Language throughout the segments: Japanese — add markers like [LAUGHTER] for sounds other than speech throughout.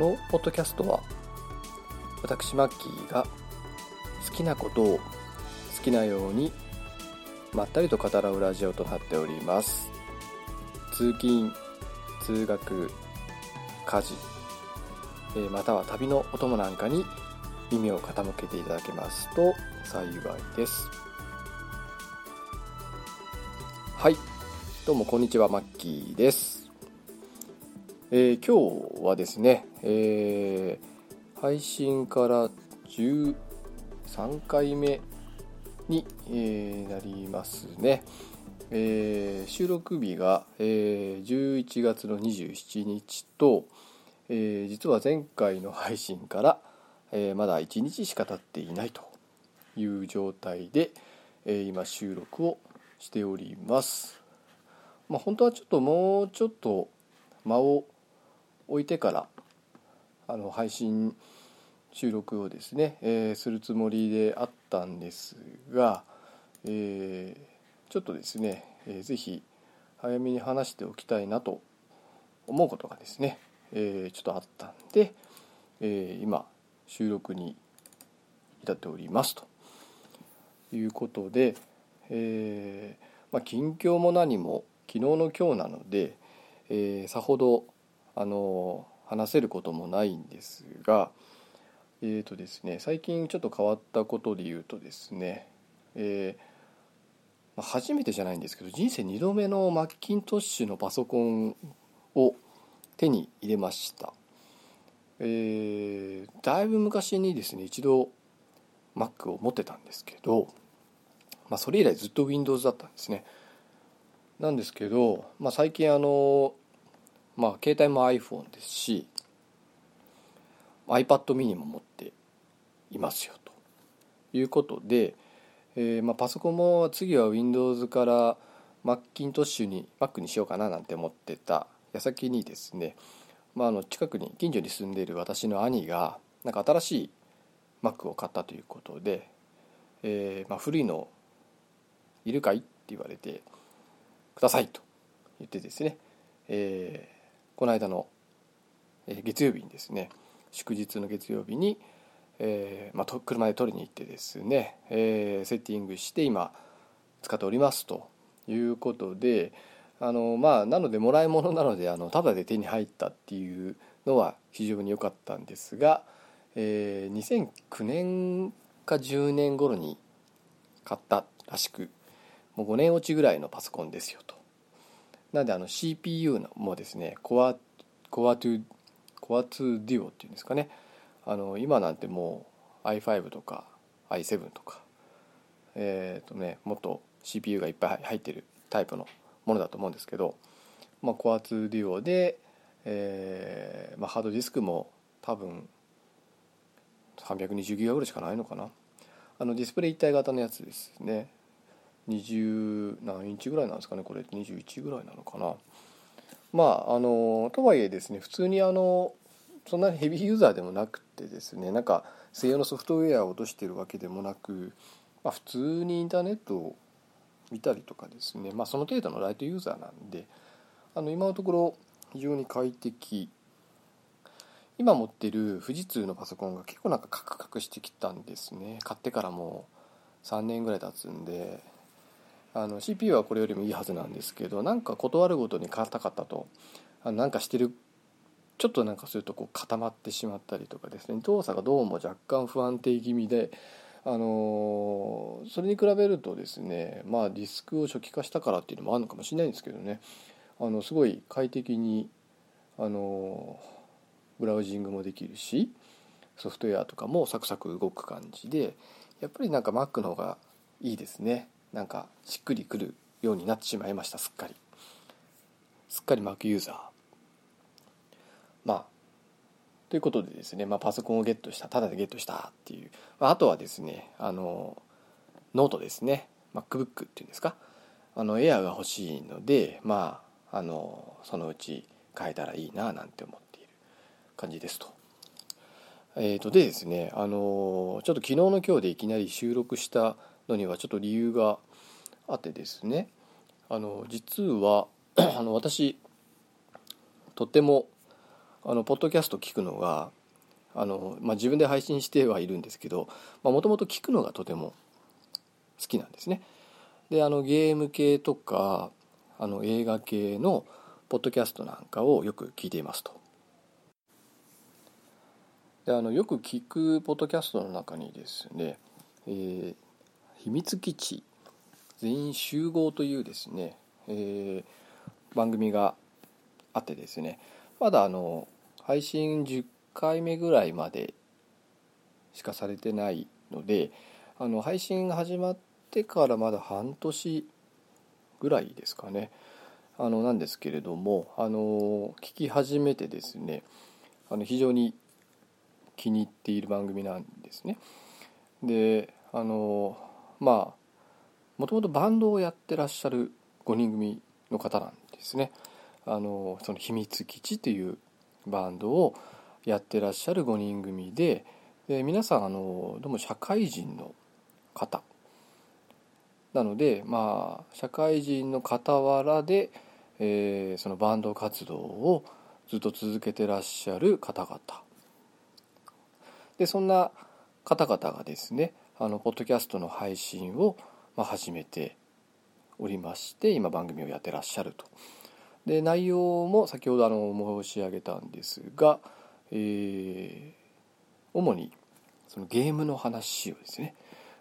このポッドキャストは私マッキーが好きなことを好きなようにまったりと語らうラジオとなっております。通勤通学家事えまたは旅のお供なんかに耳を傾けていただけますと幸いです。はい。どうもこんにちはマッキーです。えー、今日はですね、えー、配信から13回目に、え、なりますね、え収録日が、え11月の27日と、え実は前回の配信から、えまだ1日しか経っていないという状態で、え今収録をしております。まあ、本当はちょっともうちょっと間を置いてからあの配信収録をですね、えー、するつもりであったんですが、えー、ちょっとですね、えー、ぜひ早めに話しておきたいなと思うことがですね、えー、ちょっとあったんで、えー、今収録に至っておりますと。いうことで、えーまあ、近況も何も昨日の今日なので、えー、さほどあの話せることもないんですがえーとですね最近ちょっと変わったことで言うとですね、えー、初めてじゃないんですけど人生2度目のマッキントッシュのパソコンを手に入れました、えー、だいぶ昔にですね一度 Mac を持ってたんですけど、まあ、それ以来ずっと Windows だったんですね。なんですけど、まあ、最近あのまあ携帯も iPhone ですし iPad mini も持っていますよと。いうことで、えー、まあ、パソコンも次は Windows からマッキントッシュに Mac にしようかななんて思ってた矢先にですね、まあ、あの近くに近所に住んでいる私の兄がなんか新しい Mac を買ったということで、えー、まあ、古いのいるかいって言われてくださいと言ってですね、えーこの間の月曜日にですね祝日の月曜日に、えーまあ、車で取りに行ってですね、えー、セッティングして今使っておりますということであのまあなのでもらい物なのであのタダで手に入ったっていうのは非常に良かったんですが、えー、2009年か10年頃に買ったらしくもう5年落ちぐらいのパソコンですよと。なんであの CPU もですねコアコア2コア2デュオっていうんですかね。あの今なんてもう i5 とか i7 とかえっ、ー、とねもっと CPU がいっぱい入ってるタイプのものだと思うんですけど、まあ、コア2デュオで、えーまあ、ハードディスクも多分320ギガぐらいしかないのかな。あのディスプレイ一体型のやつですね。20何インチぐらいなんですかねこれ。21ぐらいなのかな。まああのとはいえですね普通にあのそんなにヘビーユーザーでもなくてですねなんか専用のソフトウェアを落としてるわけでもなく、まあ、普通にインターネットを見たりとかですね、まあ、その程度のライトユーザーなんであの今のところ非常に快適。今持ってる富士通のパソコンが結構なんかカクカクしてきたんですね。買ってからもう3年ぐらい経つんであの CPU はこれよりもいいはずなんですけどなんか断るごとに硬かったと。あなんかしてるちょっとなんかするとこう固まってしまったりとかですね。動作がどうも若干不安定気味であのそれに比べるとですねまあディスクを初期化したからっていうのもあるのかもしれないんですけどね。あのすごい快適にあのブラウジングもできるしソフトウェアとかもサクサク動く感じでやっぱりなんか Mac の方がいいですね。なんかしっくりくるようになってしまいましたすっかり。すっかり Mac ユーザー。まあということでですね、まあ、パソコンをゲットしたただでゲットしたっていう、まあ、あとはですねあのノートですね。MacBook っていうんですか。あのエアが欲しいのでまああのそのうち買えたらいいななんて思っている感じですと。えー、とでですねあのちょっと昨日の今日でいきなり収録したのにはちょっと理由があってですねあの実は [CLEARS THROAT] あの私とってもあのポッドキャスト聞くのがあの、まあ、自分で配信してはいるんですけどもともと聞くのがとても好きなんですね。であのゲーム系とかあの映画系のポッドキャストなんかをよく聞いていますと。であのよく聞くポッドキャストの中にですね、えー、秘密基地。全員集合というですね、えー、番組があってですね。まだあの配信10回目ぐらいまでしかされてないのであの配信が始まってからまだ半年ぐらいですかね。あのなんですけれどもあの聞き始めてですねあの非常に気に入っている番組なんですね。であのまあもともとバンドをやってらっしゃる5人組の方なんですね。あのその秘密基地というバンドをやってらっしゃる5人組でで皆さんあのどうも社会人の方なのでまあ社会人の傍らで、えー、そのバンド活動をずっと続けてらっしゃる方々でそんな方々がですねあのポッドキャストの配信を、まあ、始めておりまして今番組をやってらっしゃると。で内容も先ほどあの申し上げたんですが、えー、主にそのゲームの話をですね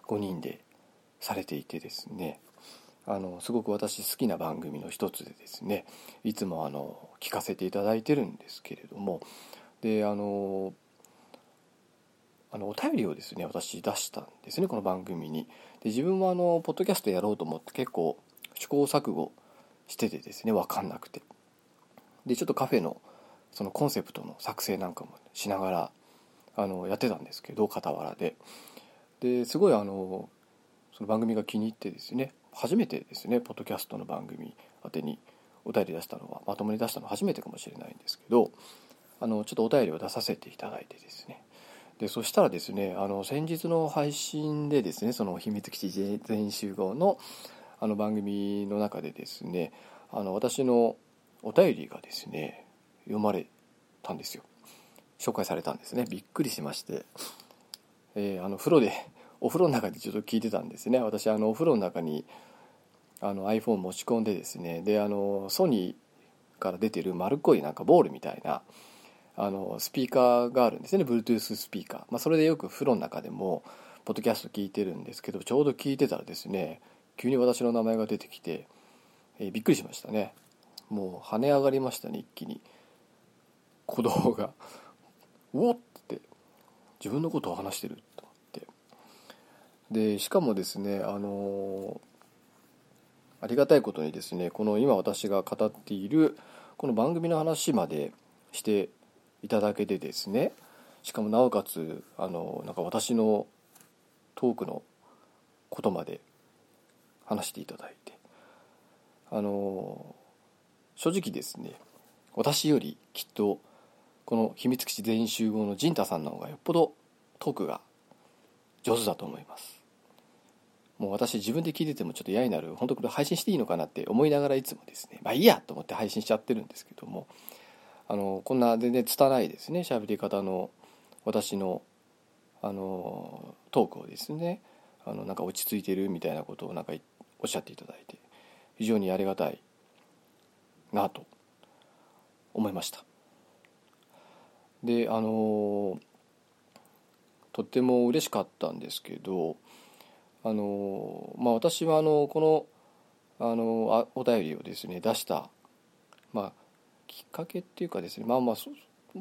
5人でされていてですねあのすごく私好きな番組の一つでですねいつもあの聞かせていただいてるんですけれどもであのあのお便りをですね私出したんですねこの番組に。で自分はあのポッドキャストやろうと思って結構試行錯誤しててですね分かんなくて。でちょっとカフェのそのコンセプトの作成なんかもしながらあのやってたんですけど傍らで。ですごいあのその番組が気に入ってですね初めてですねポッドキャストの番組宛てにお便り出したのはまともに出したのは初めてかもしれないんですけどあのちょっとお便りを出させていただいてですね。でそしたらですねあの先日の配信でですねその秘密基地全集合のあの番組の中でですねあの私のお便りがですね読まれたんですよ。紹介されたんですね。びっくりしまして、えー、あの風呂で [LAUGHS] お風呂の中でちょっと聞いてたんですね。私あのお風呂の中にあの iPhone 持ち込んでですねであのソニーから出てる丸っこいなんかボールみたいなあのスピーカーがあるんですね。Bluetooth スピーカー、まあ、それでよく風呂の中でもポッドキャスト聞いてるんですけどちょうど聞いてたらですね急に私の名前が出てきて、えー、びっくりしましたね。もう跳ね上がりましたね一気に。鼓動が。おっって。自分のことを話してると思って。でしかもですねあのありがたいことにですねこの今私が語っているこの番組の話までしていただけでですね。しかもなおかつあのなんか私のトークのことまで話していただいて。あの正直ですね私よりきっとこの秘密基地全員集合の陣太さんの方がよっぽどトークが上手だと思います。もう私自分で聞いててもちょっと嫌になる本当これ配信していいのかなって思いながらいつもですねまあいいやと思って配信しちゃってるんですけどもあのこんな全然拙いですね。喋り方の私のあのトークをですね。あのなんか落ち着いてるみたいなことをなんかおっしゃっていただいて非常にありがたいなと思いました。であのとっても嬉しかったんですけどあのまあ私はあのこのあのお便りをですね出したまあきっかけっていうかですねまあまあ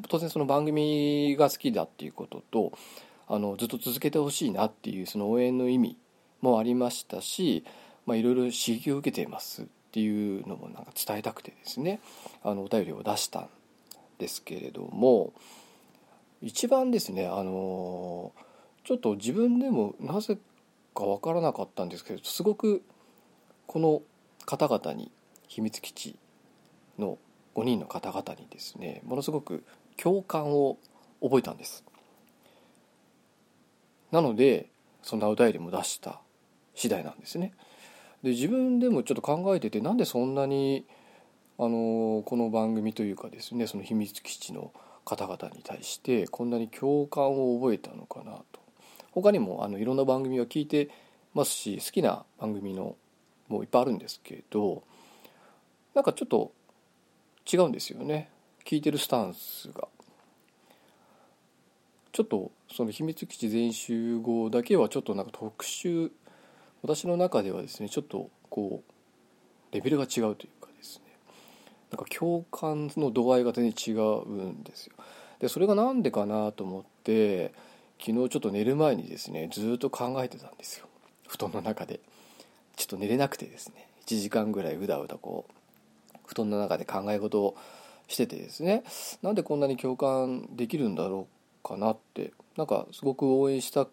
当然その番組が好きだっていうこととあのずっと続けてほしいなっていうその応援の意味もありましたし、いろいろ刺激を受けていますっていうのもなんか伝えたくてですねあのお便りを出したんですけれども一番ですねあのちょっと自分でもなぜか分からなかったんですけどすごくこの方々に秘密基地の5人の方々にですねものすごく共感を覚えたんです。なのでそんなお便りも出した次第なんですね。で自分でもちょっと考えててなんでそんなにあのこの番組というかですねその秘密基地の方々に対してこんなに共感を覚えたのかなと。他にもあのいろんな番組は聞いてますし好きな番組のもいっぱいあるんですけどなんかちょっと違うんですよね。聞いてるスタンスが。ちょっとその秘密基地全集合だけはちょっとなんか特殊私の中ではですねちょっとこうレベルが違うというかですね。なんか共感の度合いが全然違うんですよ。でそれが何でかなと思って昨日ちょっと寝る前にですねずっと考えてたんですよ。布団の中で。ちょっと寝れなくてですね。1時間ぐらいうだうだこう布団の中で考え事をしててですね。なんでこんなに共感できるんだろうかなって。なんかすごく応援した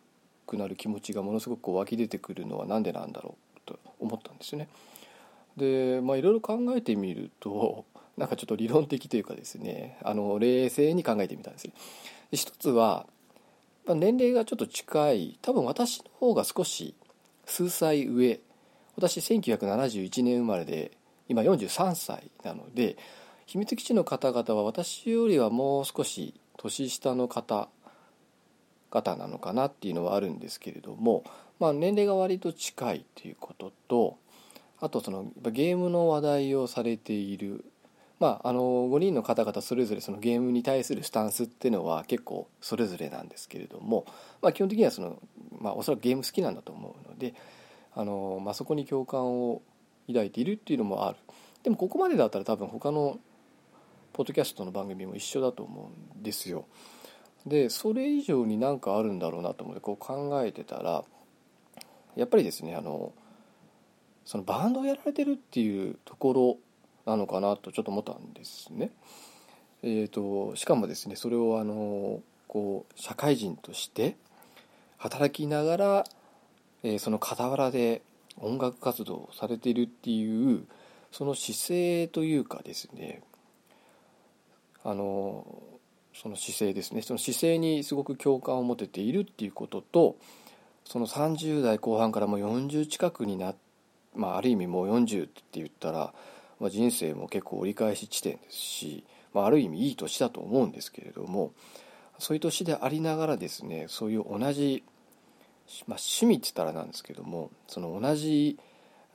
くなる気持ちがものすごく湧き出てくるのは何でなんだろうと思ったんですよね。でまあいろいろ考えてみると [LAUGHS] なんかちょっと理論的というかですねあの冷静に考えてみたんですで一つは年齢がちょっと近い多分私の方が少し数歳上。私1971年生まれで今43歳なので秘密基地の方々は私よりはもう少し年下の方々なのかなっていうのはあるんですけれども、まあ、年齢が割と近いということとあとそのゲームの話題をされている、まあ、あの5人の方々それぞれそのゲームに対するスタンスっていうのは結構それぞれなんですけれども、まあ、基本的にはその、まあ、おそらくゲーム好きなんだと思うのであの、まあ、そこに共感を抱いているっていうのもあるでもここまでだったら多分他のポッドキャストの番組も一緒だと思うんですよでそれ以上に何かあるんだろうなと思ってこう考えてたらやっぱりですねあのそのバンドをやられてるっていうところなのかなとちょっと思ったんですね。えーと、しかもですねそれをあのこう社会人として働きながら、えー、その傍らで音楽活動をされているっていうその姿勢というかですねあのその姿勢ですね。その姿勢にすごく共感を持てているっていうこととその30代後半からもう40近くになまあ、ある意味もう40って言ったら、まあ、人生も結構折り返し地点ですし、まあ、ある意味いい年だと思うんですけれどもそういう年でありながらですねそういう同じ、まあ、趣味って言ったらなんですけどもその同じ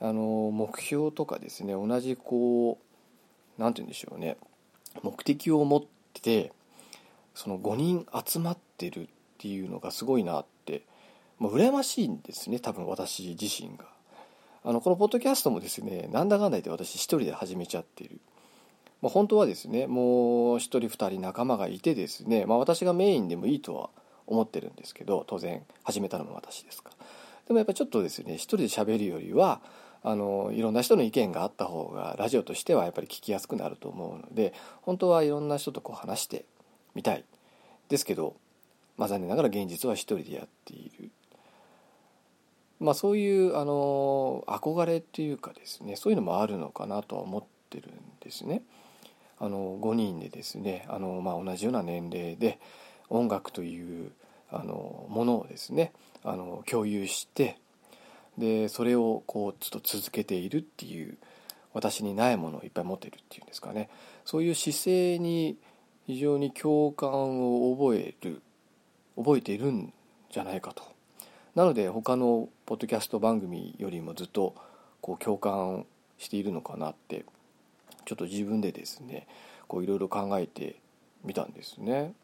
あの目標とかですね同じこう何て言うんでしょうね目的を持ってその5人集まってるっていうのがすごいなって、まあ、羨ましいんですね多分私自身が。あのこのポッドキャストもですねなんだかんだ言って私一人で始めちゃってる。まあ、本当はですねもう一人二人仲間がいてですね、まあ、私がメインでもいいとは思ってるんですけど当然始めたのも私ですからでもやっぱりちょっとですね一人で喋るよりはあのいろんな人の意見があった方がラジオとしてはやっぱり聞きやすくなると思うので本当はいろんな人とこう話してみたいですけど、まあ、残念ながら現実は一人でやっている。まあ、そういうあの憧れっていうかですねそういうのもあるのかなとは思ってるんですね。あの5人でですねあの、まあ、同じような年齢で音楽というあのものをですねあの共有してでそれをこうちょっと続けているっていう私にないものをいっぱい持ってるっていうんですかね。そういう姿勢に非常に共感を覚える覚えているんじゃないかと。なので他のポッドキャスト番組よりもずっとこう共感しているのかなってちょっと自分でですねこういろいろ考えてみたんですね。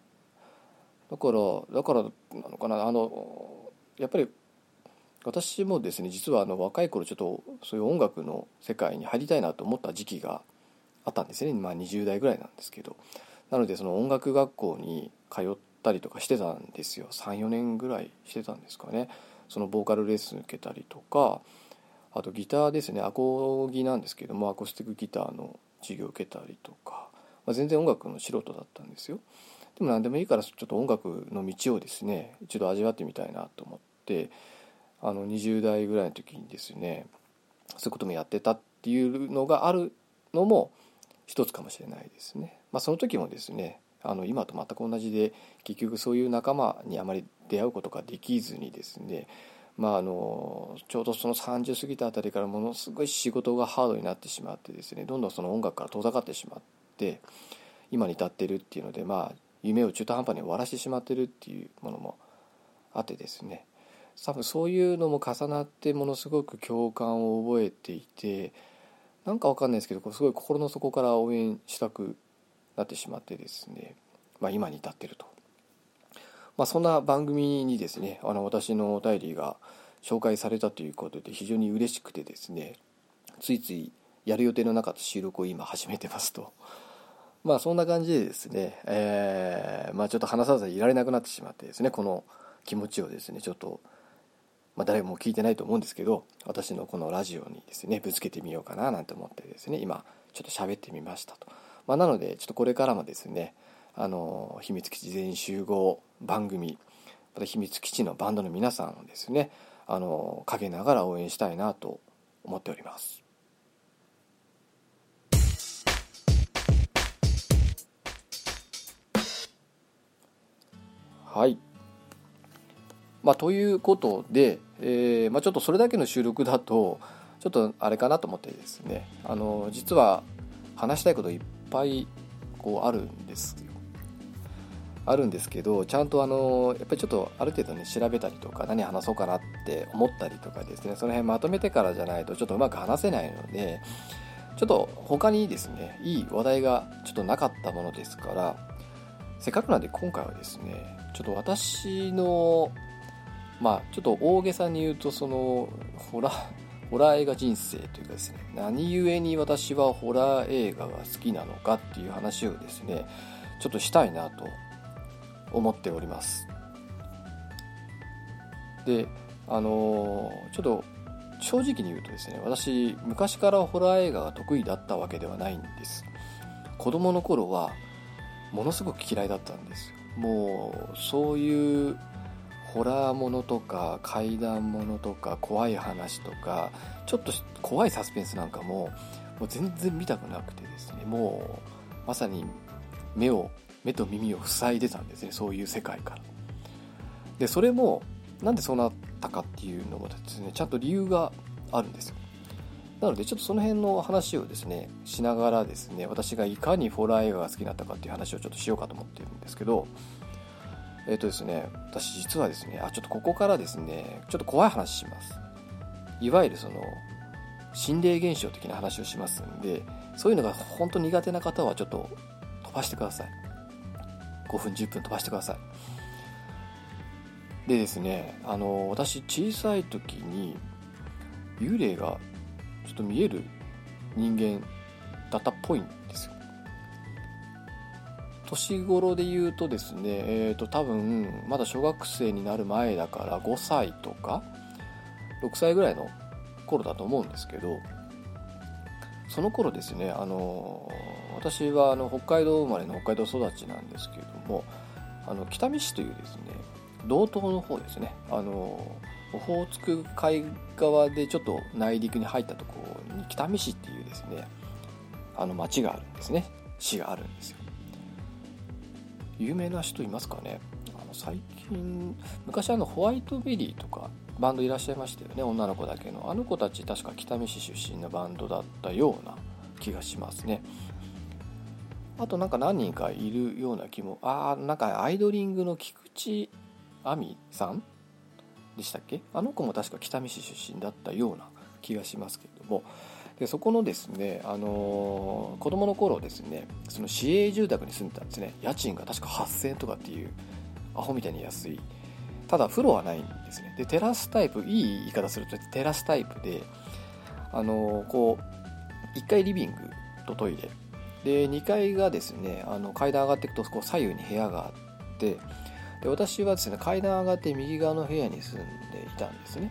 だからだからなのかな。あのやっぱり私もですね実はあの若い頃ちょっとそういう音楽の世界に入りたいなと思った時期があったんですね、まあ、20代ぐらいなんですけど。なのでその音楽学校に通ったりとかしてたんですよ。34年ぐらいしてたんですかね。そのボーカルレッスン受けたりとか。あとギターですね。アコギなんですけどもアコースティックギターの授業受けたりとか、まあ、全然音楽の素人だったんですよ。でも何でもいいからちょっと音楽の道をですね一度味わってみたいなと思ってあの20代ぐらいの時にですねそういうこともやってたっていうのがあるのも一つかもしれないですね。まあ、その時もですねあの今と全く同じで結局そういう仲間にあまり出会うことができずにですねまあ、あのちょうどその30過ぎたあたりからものすごい仕事がハードになってしまってですねどんどんその音楽から遠ざかってしまって今に至ってるっていうのでまあ夢を中途半端に終わらせてしまってるっていうものもあってですね。多分そういうのも重なってものすごく共感を覚えていてなんかわかんないですけどすごい心の底から応援したくなってしまってですね、まあ、今に至ってると、まあ、そんな番組にですねあの私のお便りが紹介されたということで非常に嬉しくてですねついついやる予定のなかった収録を今始めてますと。まあそんな感じでですね、えー、まあちょっと話さずにいられなくなってしまってですねこの気持ちをですねちょっとまあ、誰も聞いてないと思うんですけど私のこのラジオにですねぶつけてみようかななんて思ってですね今ちょっと喋ってみましたと、まあ、なのでちょっとこれからもですねあの秘密基地全員集合番組また秘密基地のバンドの皆さんをですねあの陰ながら応援したいなと思っております。はい。まあ、ということで、えーまあ、ちょっとそれだけの収録だとちょっとあれかなと思ってですね。あの実は話したいこといっぱいこうあるんですよ。あるんですけどちゃんとあのやっぱりちょっとある程度ね調べたりとか何話そうかなって思ったりとかですね。その辺まとめてからじゃないとちょっとうまく話せないのでちょっと他にですねいい話題がちょっとなかったものですからせっかくなんで今回はですねちょっと私のまあちょっと大げさに言うとそのホラーホラー映画人生というかですね何故に私はホラー映画が好きなのかっていう話をですねちょっとしたいなと思っております。であのちょっと正直に言うとですね私昔からホラー映画が得意だったわけではないんです。子供の頃はものすごく嫌いだったんです。もうそういうホラーものとか怪談ものとか怖い話とかちょっと怖いサスペンスなんかももう全然見たくなくてですね。もうまさに目を目と耳を塞いでたんですね。そういう世界から。でそれもなんでそうなったかっていうのもですねちゃんと理由があるんですよ。なのでちょっとその辺の話をですねしながらですね私がいかにホラー映画が好きだったかっていう話をちょっとしようかと思っているんですけどえっ、とですね、私実はですね、あ、ちょっとここからですね、ちょっと怖い話します。いわゆるその、心霊現象的な話をしますんで、そういうのが本当苦手な方はちょっと飛ばしてください。5分、10分飛ばしてください。でですね、あの、私小さい時に幽霊がちょっと見える人間だったっぽいんですよ。年頃で言うとですね、えー、と多分まだ小学生になる前だから5歳とか6歳ぐらいの頃だと思うんですけどその頃ですねあの私はあの北海道生まれの北海道育ちなんですけれどもあの北見市というですね道東の方ですねあのオホーツク海側でちょっと内陸に入ったところに北見市っていうですねあの町があるんですね。市があるんですよ。有名な人いますかね？あの最近昔あのホワイトベリーとかバンドいらっしゃいましたよね。女の子だけの。あの子たち確か北見市出身のバンドだったような気がしますね。あとなんか何人かいるような気もああなんかアイドリングの菊池亜美さんでしたっけ？あの子も確か北見市出身だったような気がしますけれども。でそこのですね、あのー、子供の頃ですねその市営住宅に住んでたんですね。家賃が確か8000円とかっていうアホみたいに安い。ただ風呂はないんですね。でテラスタイプいい言い方するとテラスタイプであのー、こう1階リビングとトイレ。で2階がですねあの階段上がっていくとこう左右に部屋があってで私はですね階段上がって右側の部屋に住んでいたんですね。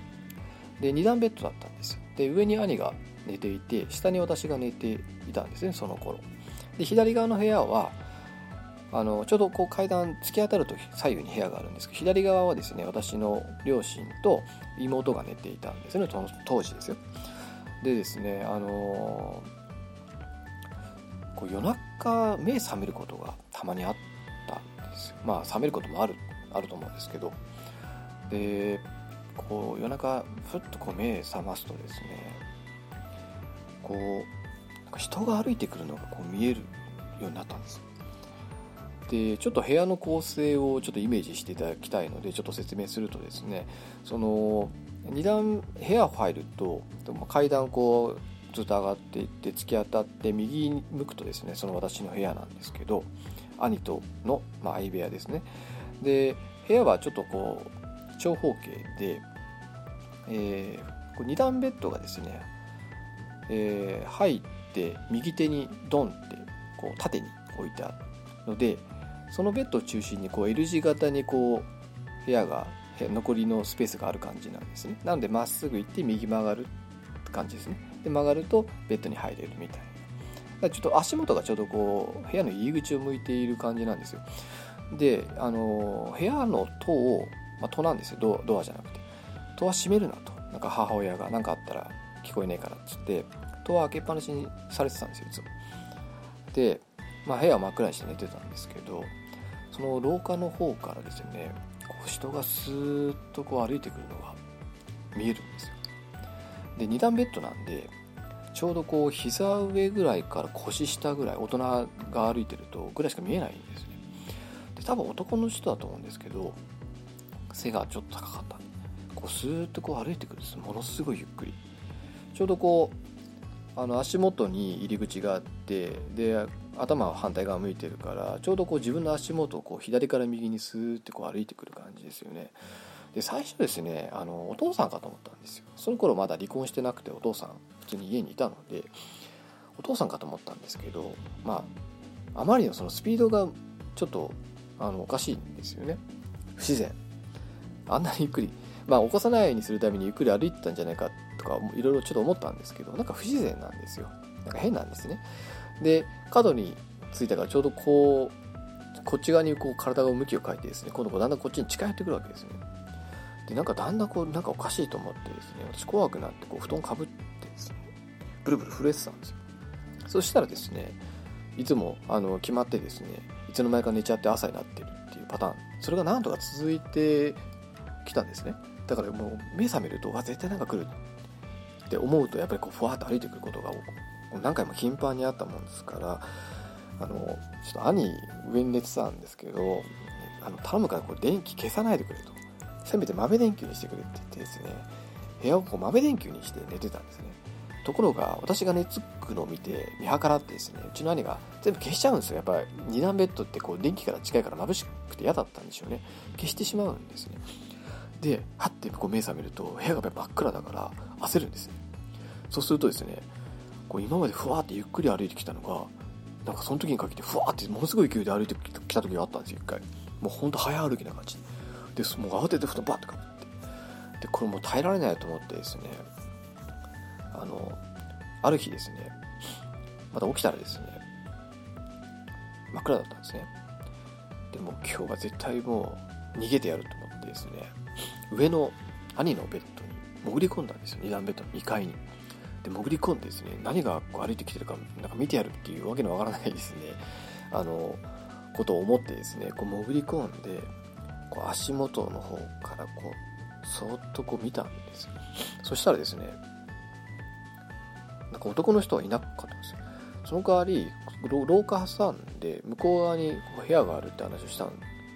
で2段ベッドだったんですで上に兄が寝ていて下に私が寝ていたんですねその頃。で左側の部屋はあのちょうどこう階段突き当たると左右に部屋があるんですけど左側はですね私の両親と妹が寝ていたんですねその当時ですよ。でですねあのこう夜中目覚めることがたまにあったまあ覚めることもあるあると思うんですけど。でこう夜中ふっとこう目覚ますとですねこうなんか人が歩いてくるのがこう見えるようになったんです。でちょっと部屋の構成をちょっとイメージしていただきたいのでちょっと説明するとですねその2段部屋入ると階段こうずっと上がっていって突き当たって右に向くとですねその私の部屋なんですけど兄との、まあ、相部屋ですね。で部屋はちょっとこう長方形で、えー、2段ベッドがですね、えー、入って右手にドンってこう縦に置いてあるのでそのベッドを中心にこう L 字型にこう部屋が残りのスペースがある感じなんですね。なのでまっすぐ行って右曲がる感じですね。で曲がるとベッドに入れるみたいちょっと足元がちょうどこう部屋の入り口を向いている感じなんですよ。であの部屋の戸を、まあ、戸なんですよ。ドドアじゃなくて。戸は閉めるなと。なんか母親が何かあったら聞こえねえからっつって戸は開けっぱなしにされてたんですよいつも。で、まあ、部屋は真っ暗にして寝てたんですけどその廊下の方からですねこう人がスーッとこう歩いてくるのが見えるんですよ。で2段ベッドなんでちょうどこう膝上ぐらいから腰下ぐらい大人が歩いてるとぐらいしか見えないんですね。で多分男の人だと思うんですけど背がちょっと高かった。こうスーッとこう歩いてくるんです。ものすごいゆっくり。ちょうどこうあの足元に入り口があってで頭は反対側向いてるからちょうどこう自分の足元をこう左から右にスーッてこう歩いてくる感じですよね。で最初ですねあのお父さんかと思ったんですよ。その頃まだ離婚してなくてお父さん。普通に家にいたのでお父さんかと思ったんですけどまああまりのそのスピードがちょっとあのおかしいんですよね。不自然。あんなにゆっくりまあ起こさないようにするためにゆっくり歩いてたんじゃないかとかいろいろちょっと思ったんですけどなんか不自然なんですよ。なんか変なんですね。で角についたからちょうどこうこっち側にこう体が向きを変えてですね今度だんだんこっちに近寄ってくるわけですね。でなんかだんだんこうなんかおかしいと思ってですね私怖くなってこう布団かぶってですねブルブル震えてたんですよ。そしたらですねいつもあの決まってですねいつの間にか寝ちゃって朝になってるっていうパターン。それが何とか続いてきたんですね。だからもう目覚めるとあ絶対なんか来るって思うとやっぱりこうふわっと歩いてくることが多く何回も頻繁にあったもんですからあのちょっと兄上に寝てたんですけどあの頼むからこう電気消さないでくれと。せめて豆電球にしてくれって言ってですね部屋をこう豆電球にして寝てたんですね。ところが私が寝つくのを見て見計らってですねうちの兄が全部消しちゃうんですよやっぱり2段ベッドってこう電気から近いから眩しくて嫌だったんでしょうね。消してしまうんですね。ではってこう目覚めると部屋が真っ暗だから焦るんですそうするとですねこう今までふわってゆっくり歩いてきたのがなんかその時にかけてふわってものすごい勢いで歩いてきた時があったんですよ一回。もうほんと早歩きな感じ。でもう慌てて布団バッとかぶって。でこれもう耐えられないと思ってですねあのある日ですねまた起きたらですね真っ暗だったんですね。でも今日は絶対もう逃げてやると思ってですね上の兄のベッドに潜り込んだんですよ。2段ベッドの2階に。で潜り込んでですね何がこう歩いてきてるかなんか見てやるっていうわけのわからないですねあのことを思ってですねこう潜り込んでこう足元の方からこうそっとこう見たんです。そしたらですねなんか男の人はいなかったんですよ。その代わり廊下挟んで向こう側に部屋があるって話をした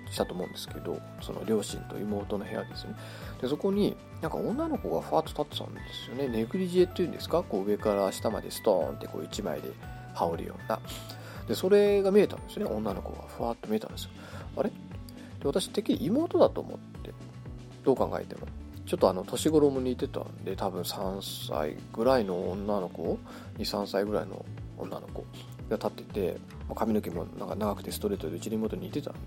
したと思うんですけどその両親と妹の部屋ですね。でそこになんか女の子がファーッと立ってたんですよね。ネグリジェっていうんですか？こう上から下までストーンってこう1枚で羽織るような。でそれが見えたんですね。女の子がふわっと見えたんですよ。あれ？で私てっきり妹だと思ってどう考えても。ちょっとあの年頃も似てたんで多分3歳ぐらいの女の子？23歳ぐらいの女の子が立ってて髪の毛もなんか長くてストレートでうちの妹に似てたんで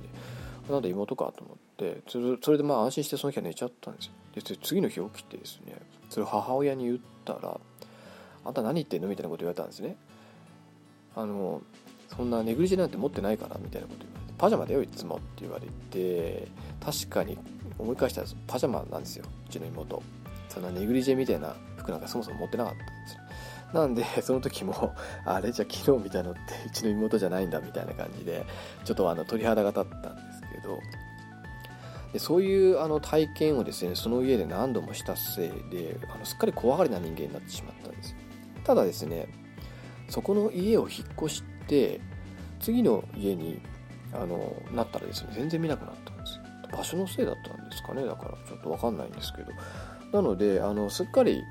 なんで妹かと思ってそれでまあ安心してその日は寝ちゃったんですよ。で次の日起きてですねそれを母親に言ったら「あんた何言ってんの?」みたいなこと言われたんですね。あのそんなネグリジェなんて持ってないからみたいなこと言われてパジャマだよいつもって言われて確かに思い返したらパジャマなんですよ。うちの妹。そんなネグリジェみたいな服なんかそもそも持ってなかったんですよ。なんでその時も [LAUGHS] あれ？じゃ昨日みたいのってうちの妹じゃないんだみたいな感じでちょっとあの鳥肌が立ったんですけど。でそういうあの体験をですねその家で何度もしたせいであのすっかり怖がりな人間になってしまったんですただですねそこの家を引っ越して次の家にあのなったらですね全然見なくなった。場所のせいだったんですかね。だからちょっと分かんないんですけど。なのであのすっかり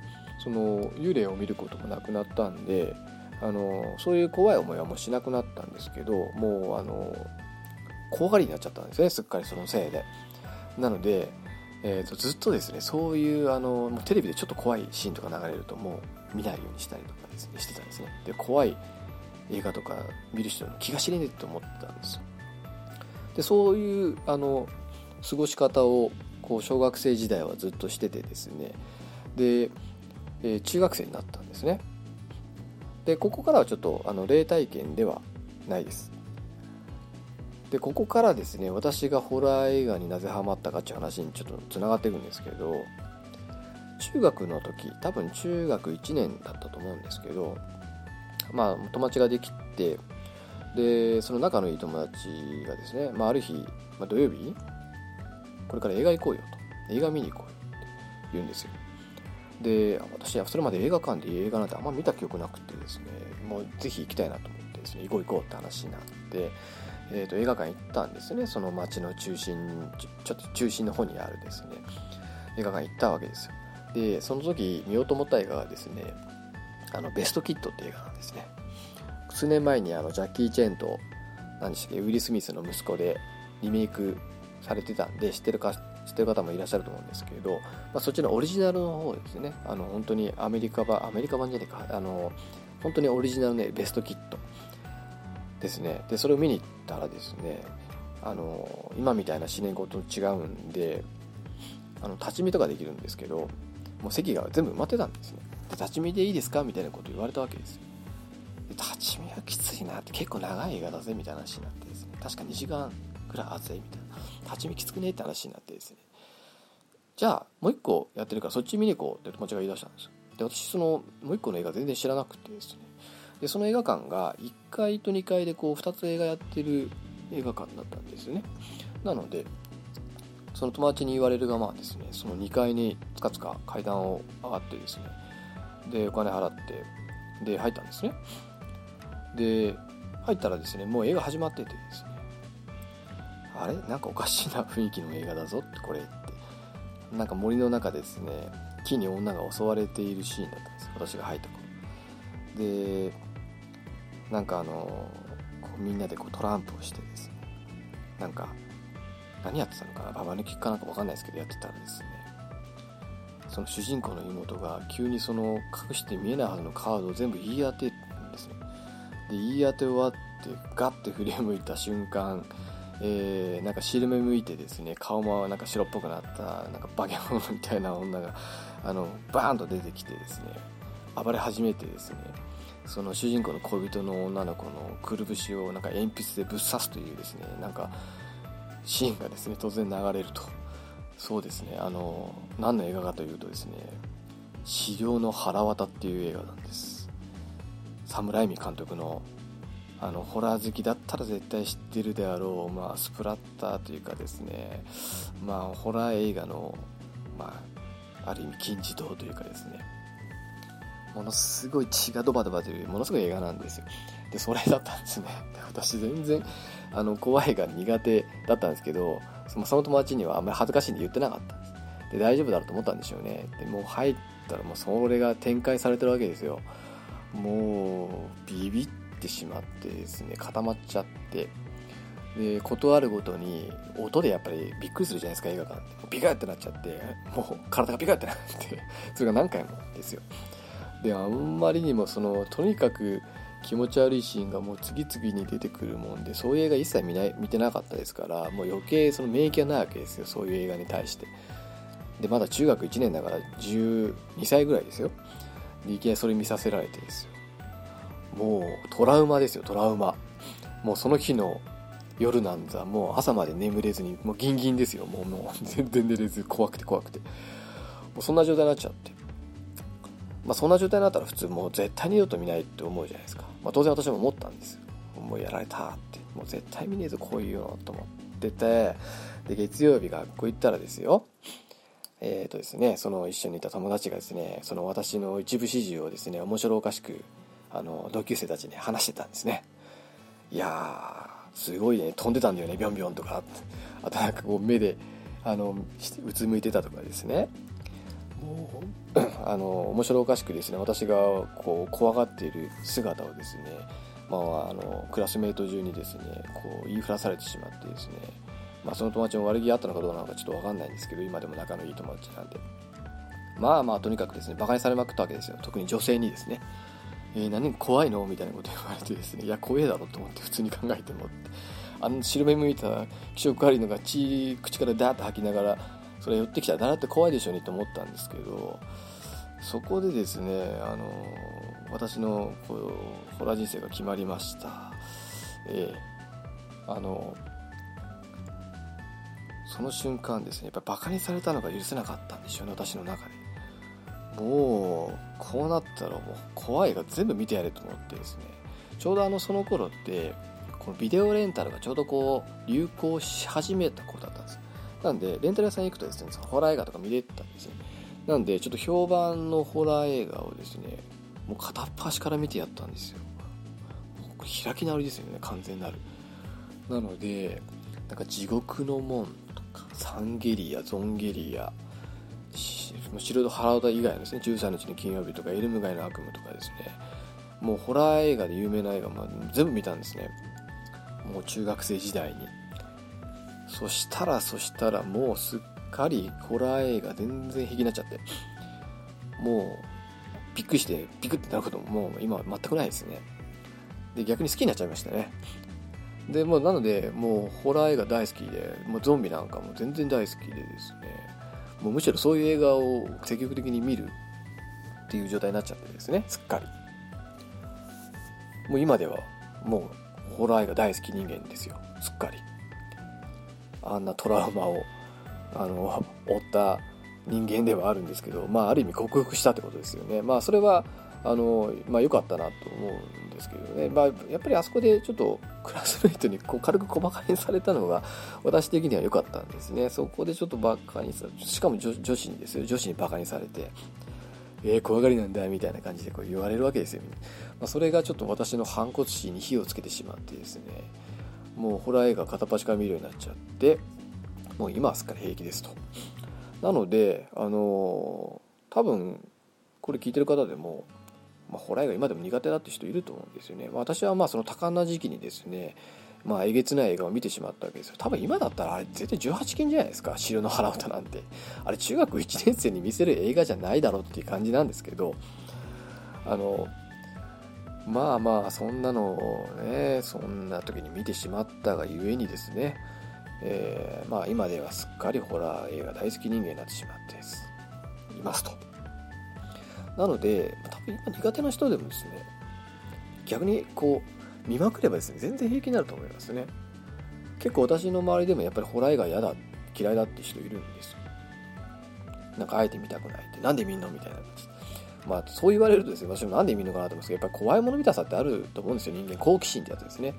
その幽霊を見ることもなくなったんであのそういう怖い思いはもうしなくなったんですけどもうあの怖がりになっちゃったんですね。すっかりそのせいで。なので、えーと、ずっとですねそういうあのもうテレビでちょっと怖いシーンとか流れるともう見ないようにしたりとかですねしてたんですね。で怖い映画とか見る人の気が知れねえって思ったんですよ。でそういうあの過ごし方をこう小学生時代はずっとしててですね。で、えー、中学生になったんですね。でここからはちょっとあの霊体験ではないです。でここからですね私がホラー映画になぜハマったかっていう話にちょっとつながっていくんですけど中学の時多分中学1年だったと思うんですけどまあ友達ができてでその仲のいい友達がですね、まあ、ある日、まあ、土曜日これから映画行こうよと。映画見に行こうよって言うんですよ。で私はそれまで映画館で映画なんてあんま見た記憶なくてですねもうぜひ行きたいなと思ってですね行こう行こうって話になって、えー、と映画館行ったんですね。その街の中心ちょっと中心の方にあるですね映画館行ったわけですよ。でその時見ようと思った映画がですねあのベストキットって映画なんですね。数年前にあのジャッキー・チェンと何でしたっけウィル・スミスの息子でリメイクされてたんで知ってるか知ってる方もいらっしゃると思うんですけど、まあ、そっちのオリジナルの方ですね。あの本当にアメリカ版アメリカ版じゃねえか。あの本当にオリジナルねベストキットですね。でそれを見に行ったらですねあの今みたいな思念事と違うんであの立ち見とかできるんですけどもう席が全部埋まってたんですね。で立ち見でいいですかみたいなこと言われたわけですで立ち見はきついなって結構長い映画だぜみたいな話になってですね。確か2時間ぐらいあぜみたいな。立ち見きつくねって話になってですね。じゃあもう一個やってるからそっち見に行こうって友達が言い出したんですよで私そのもう一個の映画全然知らなくてですね。でその映画館が1階と2階でこう2つ映画やってる映画館だったんですよね。なのでその友達に言われるがまあですねその2階につかつか階段を上がってですねでお金払ってで入ったんですね。で入ったらですねもう映画始まっててですねあれ？なんかおかしいな雰囲気の映画だぞってこれって。なんか森の中ですね木に女が襲われているシーンだったんです。私が入った頃。でなんかあのこうみんなでこうトランプをしてですね。なんか何やってたのかな？ババ抜きかなんか分かんないですけどやってたらですね。その主人公の妹が急にその隠して見えないはずのカードを全部言い当てるんですね。で言い当て終わってガッて振り向いた瞬間えー、なんか白目向いてですね顔もなんか白っぽくなったなんか化け物みたいな女があのバーンと出てきてですね暴れ始めてですねその主人公の恋人の女の子のくるぶしをなんか鉛筆でぶっ刺すというですねなんかシーンがですね突然流れると。そうですねあの何の映画かというとですね「資料の腹渡」っていう映画なんです。侍海監督のあのホラー好きだったら絶対知ってるであろう、まあ、スプラッターというかですね、まあ、ホラー映画の、まあ、ある意味金字塔というかですねものすごい血がドバドバというものすごい映画なんですよ。でそれだったんですね。で私全然あの怖いが苦手だったんですけどその友達にはあんまり恥ずかしいんで言ってなかったです。で大丈夫だろうと思ったんでしょうね。でもう入ったらもうそれが展開されてるわけですよ。もうビビってってしまってですね固まっちゃってで事あるごとに音でやっぱりびっくりするじゃないですか映画館って。ビカってなっちゃってもう体がビカってなってそれが何回もですよ。であんまりにもそのとにかく気持ち悪いシーンがもう次々に出てくるもんでそういう映画一切見ない見てなかったですからもう余計その免疫がないわけですよそういう映画に対して。でまだ中学1年だから12歳ぐらいですよ。でいきなりそれ見させられてですよ。もうトラウマですよトラウマ。もうその日の夜なんざもう朝まで眠れずにもうギンギンですよ。もうもう全然寝れず怖くて怖くて。もうそんな状態になっちゃって。まあそんな状態になったら普通もう絶対二度と見ないって思うじゃないですか、まあ、当然私も思ったんですよ。もうやられたって。もう絶対見ねえぞこういうのと思って。てで月曜日学校行ったらですよ。えっ、ー、とですねその一緒にいた友達がですねその私の一部始終をですね面白おかしくあの同級生たちに話してたんですね。いやすごいね。飛んでたんだよねビョンビョンとか。あとなんかこう目であのうつむいてたとかですね。もうあの面白おかしくですね。私がこう怖がっている姿をですね、まあ、あのクラスメート中にですねこう言いふらされてしまってですね、まあ、その友達も悪気あったのかどうなのかちょっと分かんないんですけど今でも仲のいい友達なんで。まあまあとにかくですねバカにされまくったわけですよ。特に女性にですね。えー、何？怖いの？みたいなこと言われてですねいや怖えだろと思って普通に考えてもって。あの白目向いた気色悪いのが血口からダーッと吐きながらそれ寄ってきたらだって怖いでしょうねと思ったんですけどそこでですねあの私のこうホラー人生が決まりました。ええ、あのその瞬間ですねやっぱバカにされたのが許せなかったんでしょうね私の中で。もうこうなったらもう怖いが全部見てやれと思ってですねちょうどあのその頃ってこのビデオレンタルがちょうどこう流行し始めた頃だったんです。なんでレンタル屋さんに行くとですねホラー映画とか見れてたんですね。なんでちょっと評判のホラー映画をですねもう片っ端から見てやったんですよ。開き直りですよね完全なる。なのでなんか地獄の門とかサンゲリアゾンゲリア白と腹歌以外のですね13日の金曜日とかエルム街の悪夢とかですねもうホラー映画で有名な映画、まあ、全部見たんですね。もう中学生時代に。そしたらそしたらもうすっかりホラー映画全然平気になっちゃって。もうびっくりしてビクってなることももう今全くないですね。で逆に好きになっちゃいましたね。でもうなのでもうホラー映画大好きでもうゾンビなんかも全然大好きでですね。もうむしろそういう映画を積極的に見るっていう状態になっちゃってですね。すっかり。もう今ではもうホラー映画大好き人間ですよ。すっかり。あんなトラウマをあの [LAUGHS] 負った人間ではあるんですけどまあある意味克服したってことですよね。まあそれはあのまあ良かったなと思うんですけどね、まあ、やっぱりあそこでちょっとクラスメイトにこう軽く小馬鹿にされたのが私的には良かったんですね。そこでちょっとバカにさしかも女子にですよ。女子にバカにされてえー、怖がりなんだみたいな感じでこう言われるわけですよ、まあ、それがちょっと私の反骨心に火をつけてしまってですね。もうホラー映画片っ端から見るようになっちゃってもう今はすっかり平気ですと。なのであのー、多分これ聞いてる方でもまあ、ホラー映画今でも苦手だって人いると思うんですよね。私はまあその多感な時期にですね、まあ、えげつない映画を見てしまったわけですよ。多分今だったらあれ絶対18禁じゃないですか。白の腹歌なんて。あれ中学1年生に見せる映画じゃないだろうっていう感じなんですけど、あの、まあまあそんなのね、そんな時に見てしまったがゆえにですね、えー、まあ今ではすっかりホラー映画大好き人間になってしまっていますと。なので多分今苦手な人でもですね逆にこう見まくればですね全然平気になると思いますね。結構私の周りでもやっぱりホラー映画嫌だ嫌いだって人いるんですよ。なんかあえて見たくないってなんで見んのみたいなまあそう言われるとですね私もなんで見んのかなと思うんですけどやっぱり怖いもの見たさってあると思うんですよ人間。好奇心ってやつですね。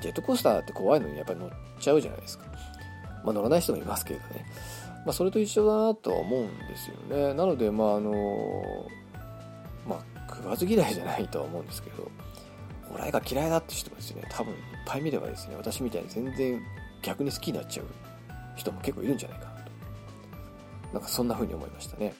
ジェットコースターって怖いのにやっぱり乗っちゃうじゃないですか。まあ乗らない人もいますけどね。まあそれと一緒だなとは思うんですよね。なのでまああのまあ食わず嫌いじゃないとは思うんですけどホラー映画嫌いだって人もですね多分いっぱい見ればですね私みたいに全然逆に好きになっちゃう人も結構いるんじゃないかなと。なんかそんな風に思いましたね、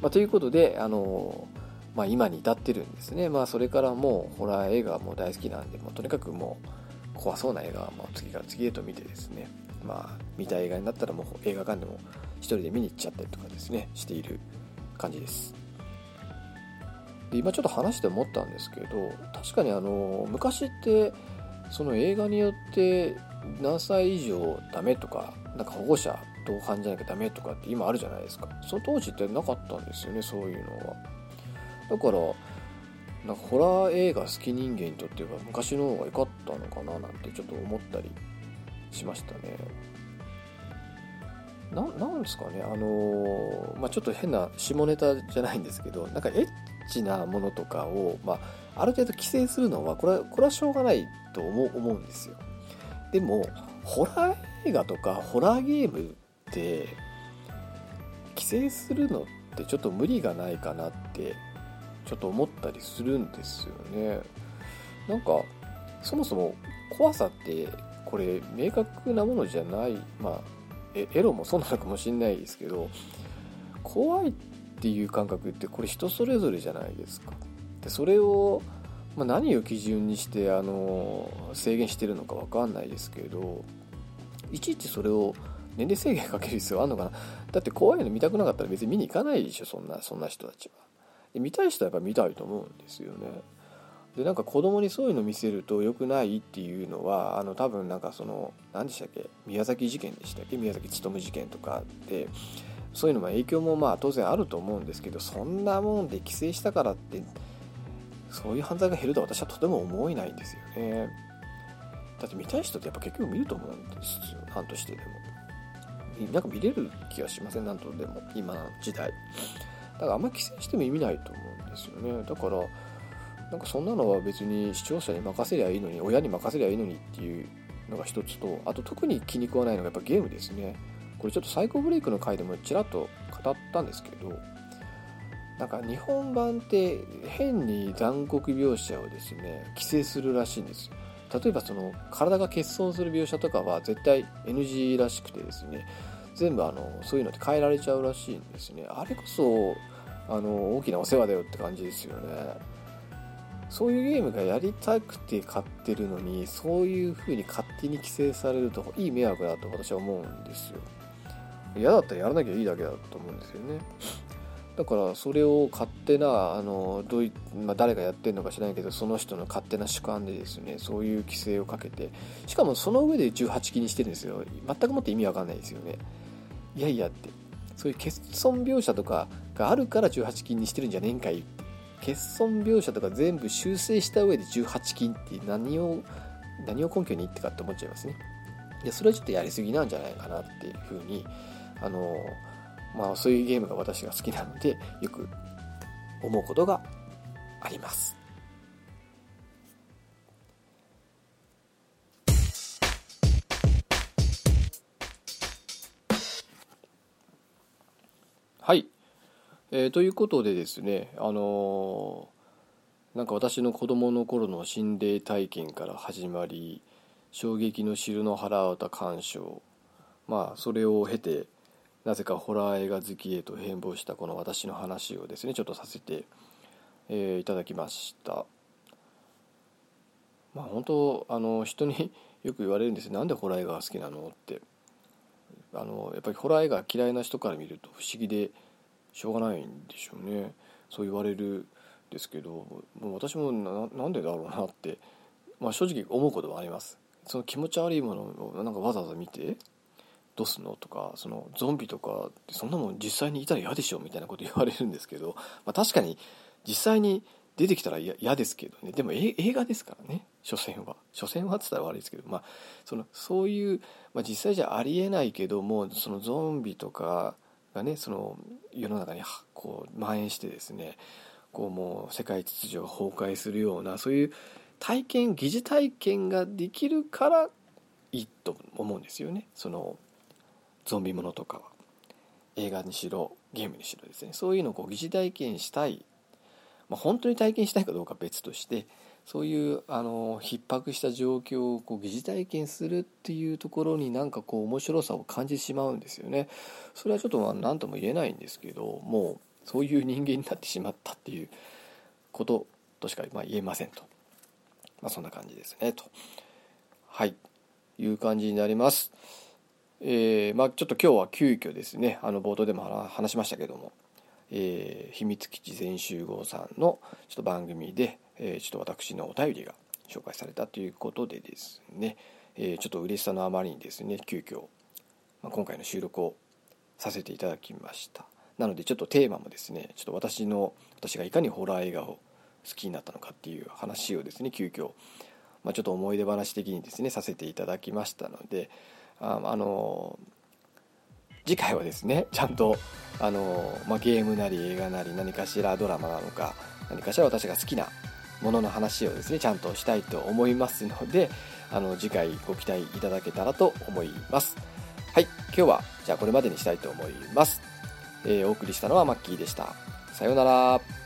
まあ、ということであのまあ、今に至ってるんですね、まあ、それからもうホラー映画も大好きなんでもうとにかくもう怖そうな映画はもう次から次へと見てですね、まあ、見たい映画になったらもう映画館でも一人で見に行っちゃったりとかですねしている感じです。今ちょっと話して思ったんですけど確かにあの昔ってその映画によって何歳以上ダメとかなんか保護者同伴じゃなきゃダメとかって今あるじゃないですか。その当時ってなかったんですよねそういうのは。だからなんかホラー映画好き人間にとっては昔の方が良かったのかななんてちょっと思ったりしましたね。ななんですかねあのー、まあ、ちょっと変な下ネタじゃないんですけどなんかエッチなものとかを、まあ、ある程度規制するのはこれはこれはしょうがないと思う思うんですよ。でもホラー映画とかホラーゲームって規制するのってちょっと無理がないかなってちょっと思ったりするんですよね。なんかそもそも怖さってこれ明確なものじゃない。まあエロもそうなのかもしれないですけど怖いっっていう感覚ってこれ人それぞれじゃないですか。でそれを、まあ、何を基準にしてあの制限してるのか分かんないですけどいちいちそれを年齢制限かける必要あるのかな。だって怖いの見たくなかったら別に見に行かないでしょそんなそんな人たちは。で見たい人はやっぱ見たいと思うんですよね。でなんか子供にそういうの見せると良くないっていうのはあの多分なんかその何でしたっけ？宮崎事件でしたっけ？宮崎勤事件とかでそういうのも影響もまあ当然あると思うんですけどそんなもんで規制したからってそういう犯罪が減ると私はとても思えないんですよね。だって見たい人ってやっぱ結局見ると思うんですよ何としてでも。なんか見れる気がしません何とでも今の時代。だからあんまり規制しても意味ないと思うんですよね。だからなんかそんなのは別に視聴者に任せりゃいいのに親に任せりゃいいのにっていうのが一つとあと特に気に食わないのがやっぱゲームですね。これちょっとサイコブレイクの回でもちらっと語ったんですけどなんか日本版って変に残酷描写をですね規制するらしいんです。例えばその体が欠損する描写とかは絶対 NG らしくてですね全部あのそういうのって変えられちゃうらしいんですね。あれこそあの大きなお世話だよって感じですよね。そういうゲームがやりたくて買ってるのにそういう風に勝手に規制されるといい迷惑だと私は思うんですよ。嫌だったらやらなきゃいいだけだと思うんですよね。だからそれを勝手なあのどうい、まあ、誰がやってるのか知らないけどその人の勝手な主観でですねそういう規制をかけてしかもその上で18禁にしてるんですよ。全くもって意味わかんないですよね。いやいやって。そういう欠損描写とかがあるから18禁にしてるんじゃねえんかい欠損描写とか全部修正した上で18金って何を何を根拠に言ってかって思っちゃいますね。でそれはちょっとやりすぎなんじゃないかなっていうふうにあのまあそういうゲームが私が好きなのでよく思うことがあります。はい。えー、ということでですね、あのー、なんか私の子供の頃の心霊体験から始まり衝撃の汁の腹歌鑑賞まあそれを経てなぜかホラー映画好きへと変貌したこの私の話をですねちょっとさせて、えー、いただきました。まあ本当あの人によく言われるんですなんでホラー映画が好きなのって。あのやっぱりホラー映画嫌いな人から見ると不思議でしょうがないんでしょうね。そう言われるですけどもう私もなんでだろうなって、まあ、正直思うことはあります。その気持ち悪いものをなんかわざわざ見てどうすんの？とかそのゾンビとかそんなもん実際にいたら嫌でしょみたいなこと言われるんですけど、まあ、確かに実際に出てきたら嫌ですけどね。でも映画ですからね。所詮は。所詮はっつったら悪いですけど、まあ、そのそういう、まあ、実際じゃありえないけどもそのゾンビとかがねその世の中にこう蔓延してですねこうもう世界秩序が崩壊するようなそういう体験疑似体験ができるからいいと思うんですよね。そのゾンビものとかは映画にしろゲームにしろですねそういうのをこう疑似体験したい、まあ、本当に体験したいかどうか別としてそういうあの逼迫した状況をこう疑似体験するっていうところになんかこう面白さを感じてしまうんですよね。それはちょっとまあ何とも言えないんですけどもうそういう人間になってしまったっていうこととしかま言えませんと。まあそんな感じですねと。はい。いう感じになります。えー、まあちょっと今日は急遽ですね、あの冒頭でも話しましたけども、えー、秘密基地全集合さんのちょっと番組で、えー、ちょっと私のお便りが紹介されたということでですね、えー、ちょっと嬉しさのあまりにですね急遽、まあ、今回の収録をさせていただきました。なのでちょっとテーマもですねちょっと私の私がいかにホラー映画を好きになったのかっていう話をですね急遽、まあ、ちょっと思い出話的にですねさせていただきましたのでああの次回はですねちゃんとあの、まあ、ゲームなり映画なり何かしらドラマなのか何かしら私が好きなものの話をですねちゃんとしたいと思いますのであの次回ご期待いただけたらと思います。はい今日はじゃあこれまでにしたいと思います、えー、お送りしたのはマッキーでした。さようなら。